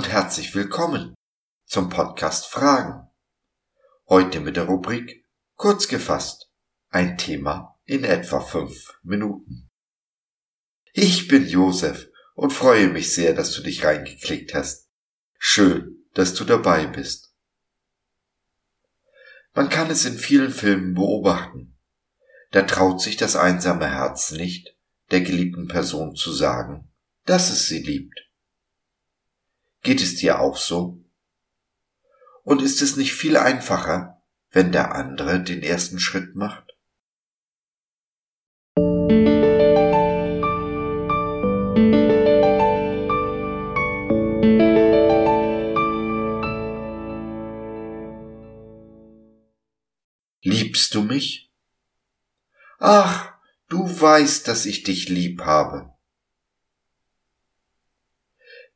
und herzlich willkommen zum Podcast Fragen. Heute mit der Rubrik Kurz gefasst. Ein Thema in etwa fünf Minuten. Ich bin Josef und freue mich sehr, dass du dich reingeklickt hast. Schön, dass du dabei bist. Man kann es in vielen Filmen beobachten. Da traut sich das einsame Herz nicht, der geliebten Person zu sagen, dass es sie liebt. Geht es dir auch so? Und ist es nicht viel einfacher, wenn der andere den ersten Schritt macht? Liebst du mich? Ach, du weißt, dass ich dich lieb habe.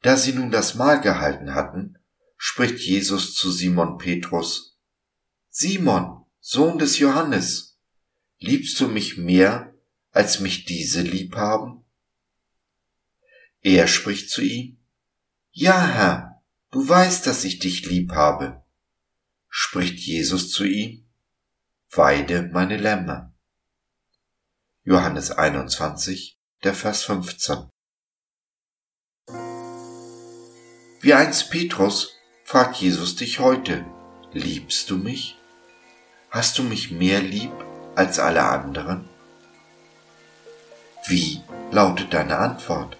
Da sie nun das Mahl gehalten hatten, spricht Jesus zu Simon Petrus, Simon, Sohn des Johannes, liebst du mich mehr, als mich diese lieb haben? Er spricht zu ihm, Ja, Herr, du weißt, dass ich dich lieb habe. Spricht Jesus zu ihm, Weide meine Lämmer. Johannes 21, der Vers 15. Wie einst Petrus fragt Jesus dich heute, liebst du mich? Hast du mich mehr lieb als alle anderen? Wie lautet deine Antwort?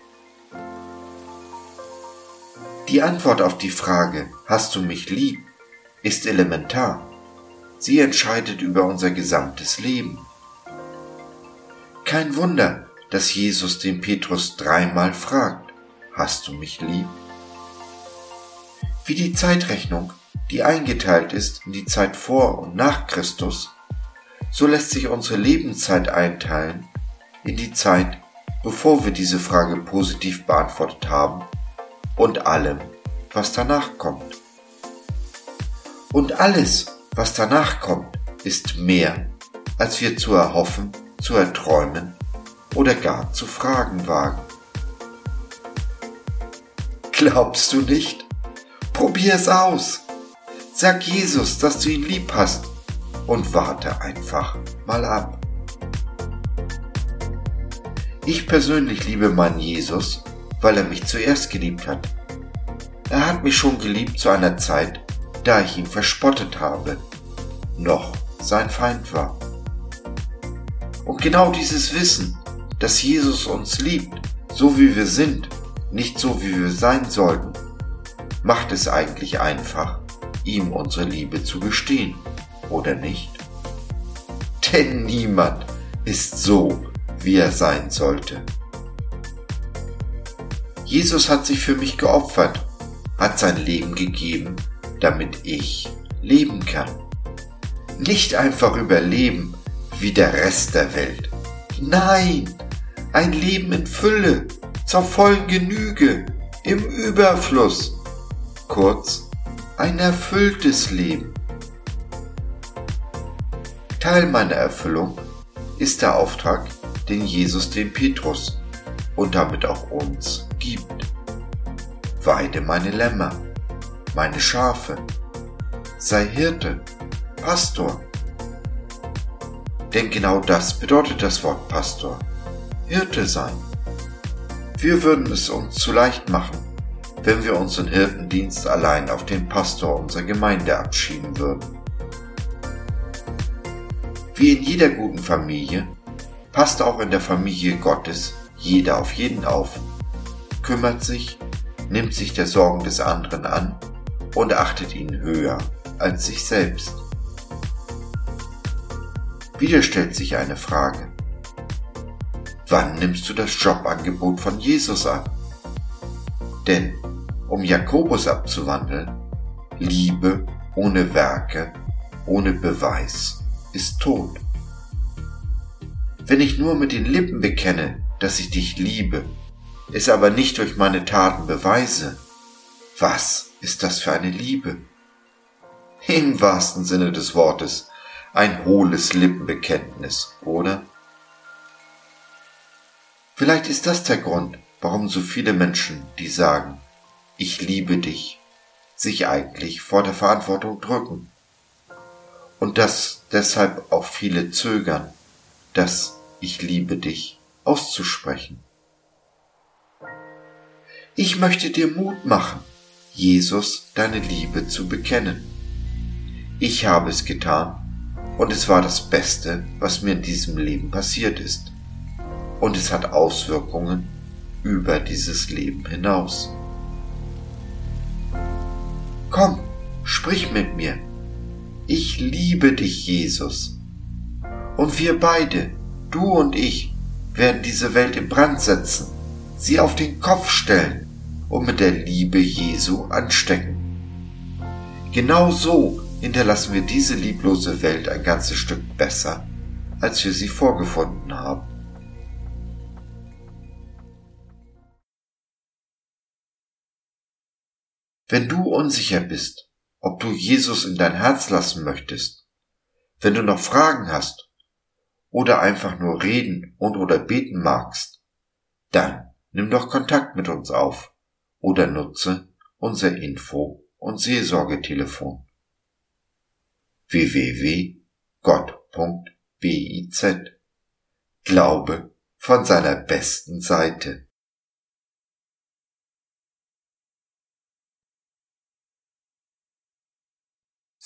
Die Antwort auf die Frage, hast du mich lieb, ist elementar. Sie entscheidet über unser gesamtes Leben. Kein Wunder, dass Jesus den Petrus dreimal fragt, hast du mich lieb? Wie die Zeitrechnung, die eingeteilt ist in die Zeit vor und nach Christus, so lässt sich unsere Lebenszeit einteilen in die Zeit, bevor wir diese Frage positiv beantwortet haben und allem, was danach kommt. Und alles, was danach kommt, ist mehr, als wir zu erhoffen, zu erträumen oder gar zu fragen wagen. Glaubst du nicht? Probier es aus. Sag Jesus, dass du ihn lieb hast und warte einfach mal ab. Ich persönlich liebe meinen Jesus, weil er mich zuerst geliebt hat. Er hat mich schon geliebt zu einer Zeit, da ich ihn verspottet habe, noch sein Feind war. Und genau dieses Wissen, dass Jesus uns liebt, so wie wir sind, nicht so wie wir sein sollten, macht es eigentlich einfach, ihm unsere Liebe zu gestehen, oder nicht? Denn niemand ist so, wie er sein sollte. Jesus hat sich für mich geopfert, hat sein Leben gegeben, damit ich leben kann. Nicht einfach überleben wie der Rest der Welt. Nein, ein Leben in Fülle, zur vollen Genüge, im Überfluss, kurz ein erfülltes Leben. Teil meiner Erfüllung ist der Auftrag, den Jesus dem Petrus und damit auch uns gibt. Weide meine Lämmer, meine Schafe, sei Hirte, Pastor. Denn genau das bedeutet das Wort Pastor, Hirte sein. Wir würden es uns zu leicht machen, wenn wir unseren Hirtendienst allein auf den Pastor unserer Gemeinde abschieben würden. Wie in jeder guten Familie passt auch in der Familie Gottes jeder auf jeden auf, kümmert sich, nimmt sich der Sorgen des anderen an und achtet ihn höher als sich selbst. Wieder stellt sich eine Frage. Wann nimmst du das Jobangebot von Jesus an? Denn um Jakobus abzuwandeln, Liebe ohne Werke, ohne Beweis ist tot. Wenn ich nur mit den Lippen bekenne, dass ich dich liebe, es aber nicht durch meine Taten beweise, was ist das für eine Liebe? Im wahrsten Sinne des Wortes ein hohles Lippenbekenntnis, oder? Vielleicht ist das der Grund, warum so viele Menschen, die sagen, ich liebe dich sich eigentlich vor der Verantwortung drücken. Und dass deshalb auch viele zögern, das Ich liebe dich auszusprechen. Ich möchte dir Mut machen, Jesus deine Liebe zu bekennen. Ich habe es getan und es war das Beste, was mir in diesem Leben passiert ist. Und es hat Auswirkungen über dieses Leben hinaus. Sprich mit mir. Ich liebe dich, Jesus. Und wir beide, du und ich, werden diese Welt in Brand setzen, sie auf den Kopf stellen und mit der Liebe Jesu anstecken. Genau so hinterlassen wir diese lieblose Welt ein ganzes Stück besser, als wir sie vorgefunden haben. Wenn du unsicher bist, ob du Jesus in dein Herz lassen möchtest, wenn du noch Fragen hast oder einfach nur reden und oder beten magst, dann nimm doch Kontakt mit uns auf oder nutze unser Info- und Seelsorgetelefon. www.gott.biz Glaube von seiner besten Seite.